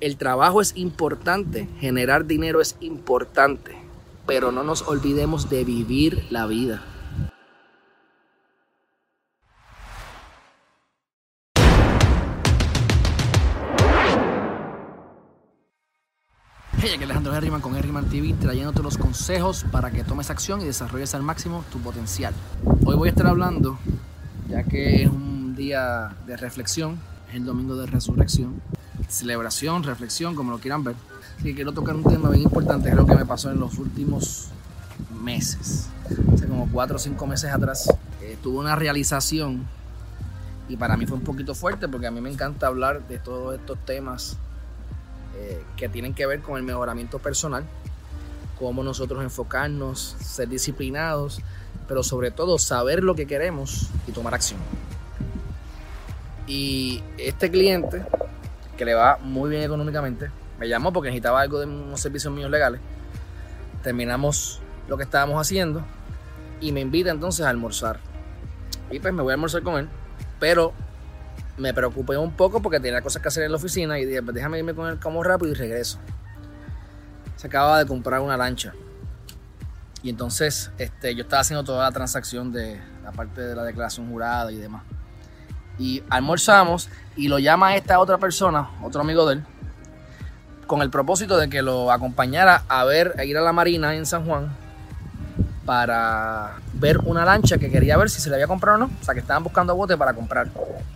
El trabajo es importante, generar dinero es importante, pero no nos olvidemos de vivir la vida. Hey, aquí Alejandro Herriman con Herriman TV trayéndote los consejos para que tomes acción y desarrolles al máximo tu potencial. Hoy voy a estar hablando, ya que es un día de reflexión, es el domingo de resurrección, celebración, reflexión, como lo quieran ver. Así quiero tocar un tema bien importante, lo que me pasó en los últimos meses. Hace como cuatro o cinco meses atrás, eh, tuve una realización y para mí fue un poquito fuerte porque a mí me encanta hablar de todos estos temas eh, que tienen que ver con el mejoramiento personal, cómo nosotros enfocarnos, ser disciplinados, pero sobre todo saber lo que queremos y tomar acción. Y este cliente, que le va muy bien económicamente, me llamó porque necesitaba algo de unos servicios míos legales. Terminamos lo que estábamos haciendo y me invita entonces a almorzar. Y pues me voy a almorzar con él, pero me preocupé un poco porque tenía cosas que hacer en la oficina y dije, pues déjame irme con él como rápido y regreso. Se acababa de comprar una lancha. Y entonces este, yo estaba haciendo toda la transacción de la parte de la declaración jurada y demás. Y almorzamos y lo llama esta otra persona, otro amigo de él, con el propósito de que lo acompañara a ver, a ir a la marina en San Juan para ver una lancha que quería ver si se le había comprado o no. O sea, que estaban buscando bote para comprar.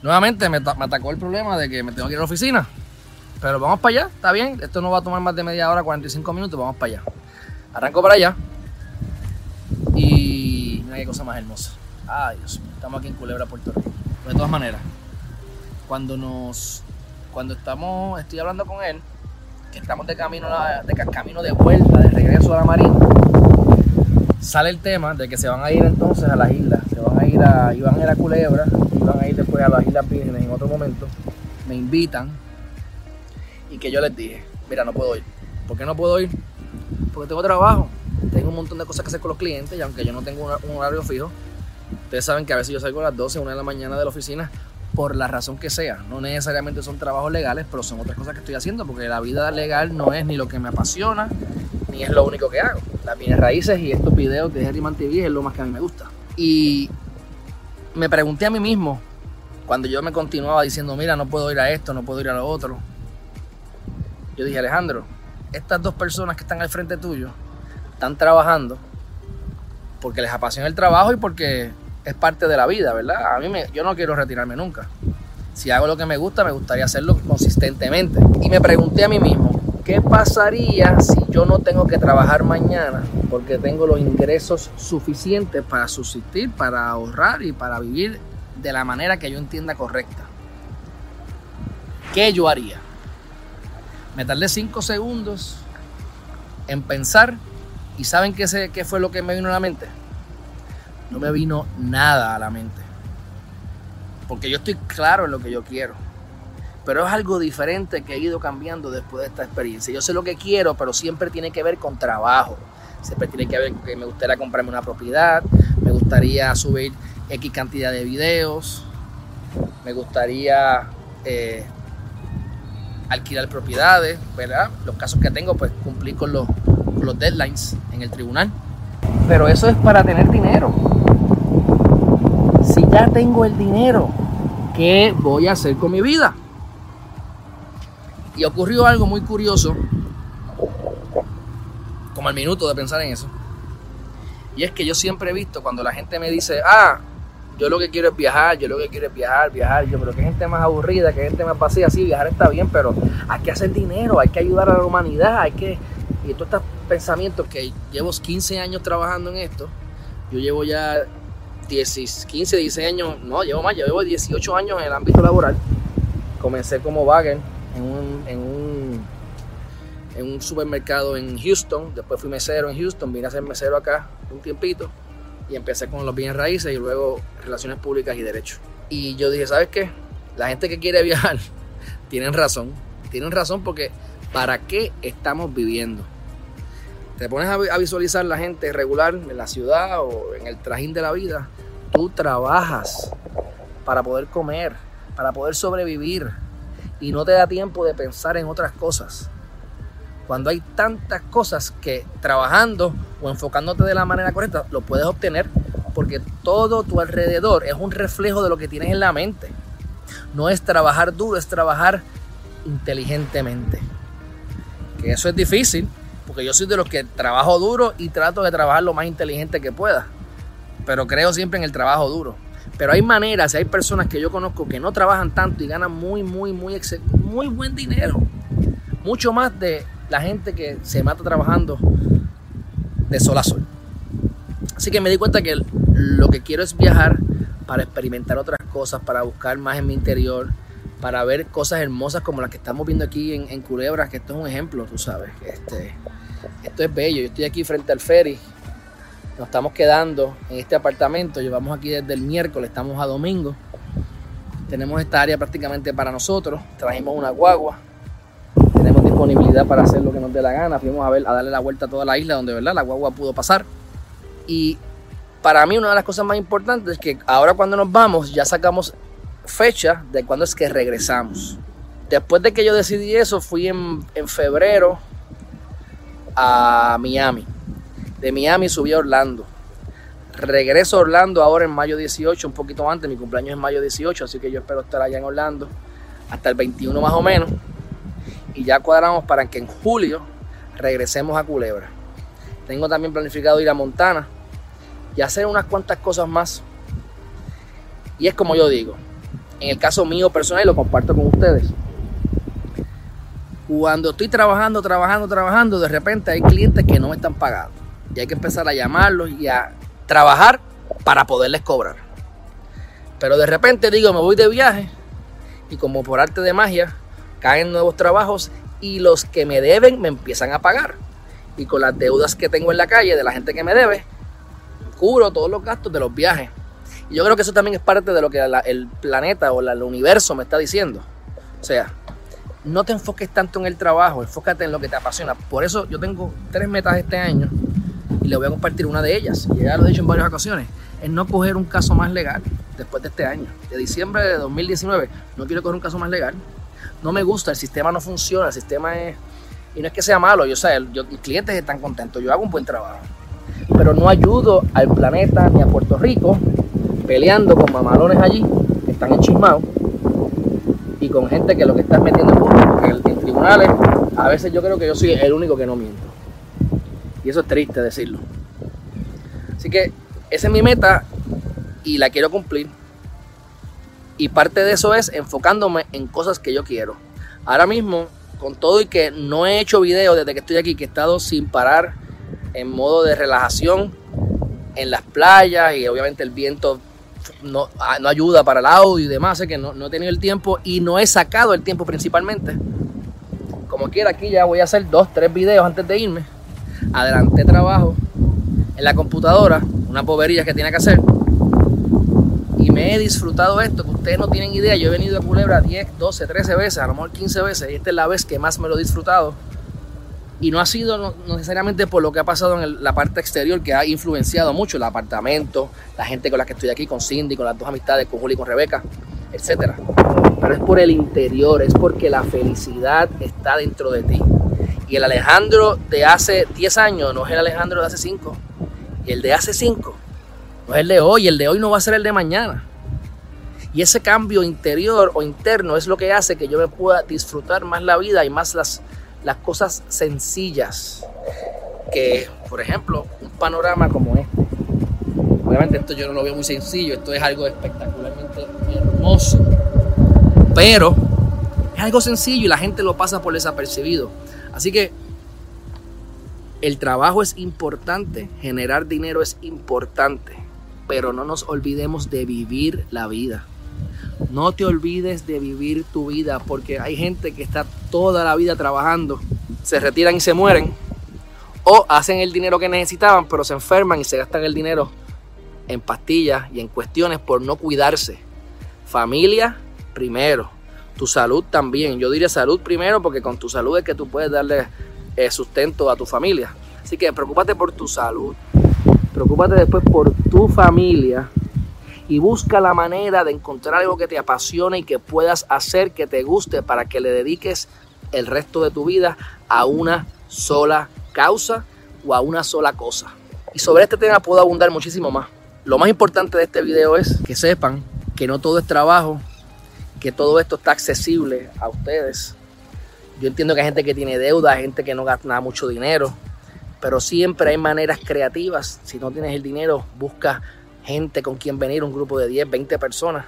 Nuevamente me, me, atacó el problema de que me tengo que ir a la oficina. Pero vamos para allá, está bien. Esto no va a tomar más de media hora, 45 minutos, vamos para allá. Arranco para allá. Y mira qué cosa más hermosa. Ay, Dios estamos aquí en Culebra, Puerto Rico. De todas maneras, cuando nos. Cuando estamos. Estoy hablando con él, que estamos de camino, de camino de vuelta, de regreso a la marina sale el tema de que se van a ir entonces a las islas, se van a ir a, iban a ir a Culebra, iban a ir después a las Islas Vírgenes en otro momento, me invitan y que yo les dije, mira, no puedo ir. ¿Por qué no puedo ir? Porque tengo trabajo, tengo un montón de cosas que hacer con los clientes y aunque yo no tengo un horario fijo, ustedes saben que a veces yo salgo a las 12, 1 de la mañana de la oficina por la razón que sea. No necesariamente son trabajos legales, pero son otras cosas que estoy haciendo porque la vida legal no es ni lo que me apasiona, ni es lo único que hago. Las bienes raíces y estos videos de Herriman TV es lo más que a mí me gusta. Y me pregunté a mí mismo, cuando yo me continuaba diciendo, mira, no puedo ir a esto, no puedo ir a lo otro. Yo dije, Alejandro, estas dos personas que están al frente tuyo están trabajando porque les apasiona el trabajo y porque es parte de la vida, ¿verdad? A mí me, yo no quiero retirarme nunca. Si hago lo que me gusta, me gustaría hacerlo consistentemente. Y me pregunté a mí mismo, ¿qué pasaría si yo no tengo que trabajar mañana porque tengo los ingresos suficientes para subsistir, para ahorrar y para vivir de la manera que yo entienda correcta? ¿Qué yo haría? Me tardé cinco segundos en pensar y ¿saben qué, sé, qué fue lo que me vino a la mente? No me vino nada a la mente. Porque yo estoy claro en lo que yo quiero pero es algo diferente que he ido cambiando después de esta experiencia. Yo sé lo que quiero, pero siempre tiene que ver con trabajo. Siempre tiene que ver que me gustaría comprarme una propiedad, me gustaría subir X cantidad de videos, me gustaría eh, alquilar propiedades, ¿verdad? Los casos que tengo, pues cumplir con los, con los deadlines en el tribunal. Pero eso es para tener dinero. Ya tengo el dinero, ¿qué voy a hacer con mi vida? Y ocurrió algo muy curioso, como al minuto de pensar en eso. Y es que yo siempre he visto cuando la gente me dice, ah, yo lo que quiero es viajar, yo lo que quiero es viajar, viajar. Yo, pero qué gente más aburrida, qué gente más vacía. Sí, viajar está bien, pero hay que hacer dinero, hay que ayudar a la humanidad, hay que. Y todos estos pensamientos que llevo 15 años trabajando en esto, yo llevo ya 10, 15, 16 años, no, llevo más, llevo 18 años en el ámbito laboral. Comencé como bagger en un, en un, en un supermercado en Houston. Después fui mesero en Houston, vine a ser mesero acá un tiempito y empecé con los bienes raíces y luego relaciones públicas y derecho. Y yo dije, ¿sabes qué? La gente que quiere viajar tienen razón. Tienen razón porque ¿para qué estamos viviendo? Te pones a visualizar la gente regular en la ciudad o en el trajín de la vida. Tú trabajas para poder comer, para poder sobrevivir, y no te da tiempo de pensar en otras cosas. Cuando hay tantas cosas que trabajando o enfocándote de la manera correcta lo puedes obtener porque todo tu alrededor es un reflejo de lo que tienes en la mente. No es trabajar duro, es trabajar inteligentemente. Que eso es difícil, porque yo soy de los que trabajo duro y trato de trabajar lo más inteligente que pueda. Pero creo siempre en el trabajo duro. Pero hay maneras, hay personas que yo conozco que no trabajan tanto y ganan muy, muy, muy, muy buen dinero. Mucho más de la gente que se mata trabajando de sol a sol. Así que me di cuenta que lo que quiero es viajar para experimentar otras cosas, para buscar más en mi interior, para ver cosas hermosas como las que estamos viendo aquí en, en que esto es un ejemplo, tú sabes. Este, esto es bello. Yo estoy aquí frente al ferry. Nos estamos quedando en este apartamento. Llevamos aquí desde el miércoles, estamos a domingo. Tenemos esta área prácticamente para nosotros. Trajimos una guagua. Tenemos disponibilidad para hacer lo que nos dé la gana. Fuimos a ver, a darle la vuelta a toda la isla donde ¿verdad? la guagua pudo pasar. Y para mí una de las cosas más importantes es que ahora cuando nos vamos ya sacamos fecha de cuándo es que regresamos. Después de que yo decidí eso, fui en, en febrero a Miami. De Miami subí a Orlando. Regreso a Orlando ahora en mayo 18, un poquito antes, mi cumpleaños es mayo 18, así que yo espero estar allá en Orlando hasta el 21 más o menos. Y ya cuadramos para que en julio regresemos a Culebra. Tengo también planificado ir a Montana y hacer unas cuantas cosas más. Y es como yo digo, en el caso mío personal, y lo comparto con ustedes. Cuando estoy trabajando, trabajando, trabajando, de repente hay clientes que no me están pagando. Y hay que empezar a llamarlos y a trabajar para poderles cobrar. Pero de repente digo, me voy de viaje y como por arte de magia, caen nuevos trabajos y los que me deben me empiezan a pagar. Y con las deudas que tengo en la calle de la gente que me debe, cubro todos los gastos de los viajes. Y yo creo que eso también es parte de lo que el planeta o el universo me está diciendo. O sea, no te enfoques tanto en el trabajo, enfócate en lo que te apasiona. Por eso yo tengo tres metas este año y le voy a compartir una de ellas. Y ya lo he dicho en varias ocasiones, es no coger un caso más legal después de este año. De diciembre de 2019 no quiero coger un caso más legal. No me gusta, el sistema no funciona, el sistema es... Y no es que sea malo, yo sé, yo, mis clientes están contentos, yo hago un buen trabajo. Pero no ayudo al planeta ni a Puerto Rico peleando con mamalones allí que están enchismados y con gente que lo que están metiendo en público, en, tribunales, a veces yo creo que yo soy el único que no miento. Y eso es triste decirlo. Así que esa es mi meta y la quiero cumplir. Y parte de eso es enfocándome en cosas que yo quiero. Ahora mismo, con todo y que no he hecho video desde que estoy aquí, que he estado sin parar en modo de relajación en las playas y obviamente el viento no, ah, no ayuda para el audio y demás, sé que no, no, he tenido el tiempo y no he sacado el tiempo principalmente. Como quiera, aquí ya voy a hacer dos, tres videos antes de irme. Adelanté trabajo en la computadora, una bobería que tiene que hacer. Y me he disfrutado esto, que ustedes no tienen idea. Yo he venido a Culebra 10, 12, 13 veces, a lo mejor 15 veces, y esta es la vez que más me lo he disfrutado y no ha sido necesariamente por lo que ha pasado en la parte exterior que ha influenciado mucho el apartamento, la gente con la que estoy aquí, con Cindy, con las dos amistades, con Juli y con Rebeca, etc. Pero es por el interior, es porque la felicidad está dentro de ti. Y el Alejandro de hace 10 años no es el Alejandro de hace 5. Y el de hace 5 no es el de hoy, el de hoy no va a ser el de mañana. Y ese cambio interior o interno es lo que hace que yo me pueda disfrutar más la vida y más las, las cosas sencillas que, por ejemplo, un panorama como este. Obviamente esto yo no lo veo muy sencillo, esto es algo espectacularmente hermoso, pero es algo sencillo y la gente lo pasa por desapercibido. Así que el trabajo es importante, generar dinero es importante, pero no nos olvidemos de vivir la vida. No te olvides de vivir tu vida porque hay gente que está toda la vida trabajando, se retiran y se mueren o hacen el dinero que necesitaban pero se enferman y se gastan el dinero en pastillas y en cuestiones por no cuidarse. Familia primero, tu salud también. Yo diría salud primero porque con tu salud es que tú puedes darle eh, sustento a tu familia. Así que preocúpate por tu salud, preocúpate después por tu familia y busca la manera de encontrar algo que te apasione y que puedas hacer que te guste para que le dediques el resto de tu vida a una sola causa o a una sola cosa. Y sobre este tema puedo abundar muchísimo más. Lo más importante de este video es que sepan que no todo es trabajo, que todo esto está accesible a ustedes. Yo entiendo que hay gente que tiene deuda, gente que no gasta mucho dinero, pero siempre hay maneras creativas. Si no tienes el dinero, busca gente con quien venir, un grupo de 10, 20 personas.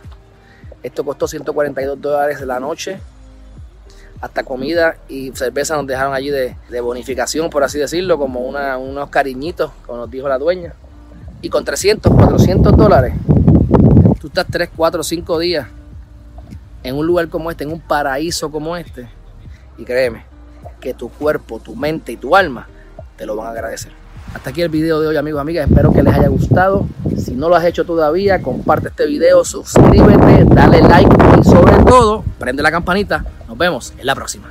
Esto costó 142 dólares la noche. Hasta comida y cerveza nos dejaron allí de, bonificación, por así decirlo, como unos cariñitos, como nos dijo la dueña. Y con 300, 400 dólares, tú estás 3, 4, 5 días en un lugar como este, en un paraíso como este. Y créeme, que tu cuerpo, tu mente y tu alma te lo van a agradecer. Hasta aquí el video de hoy, amigos, amigas. Espero que les haya gustado. Si no lo has hecho todavía, comparte este video, suscríbete, dale like y sobre todo, prende la campanita. Nos vemos en la próxima.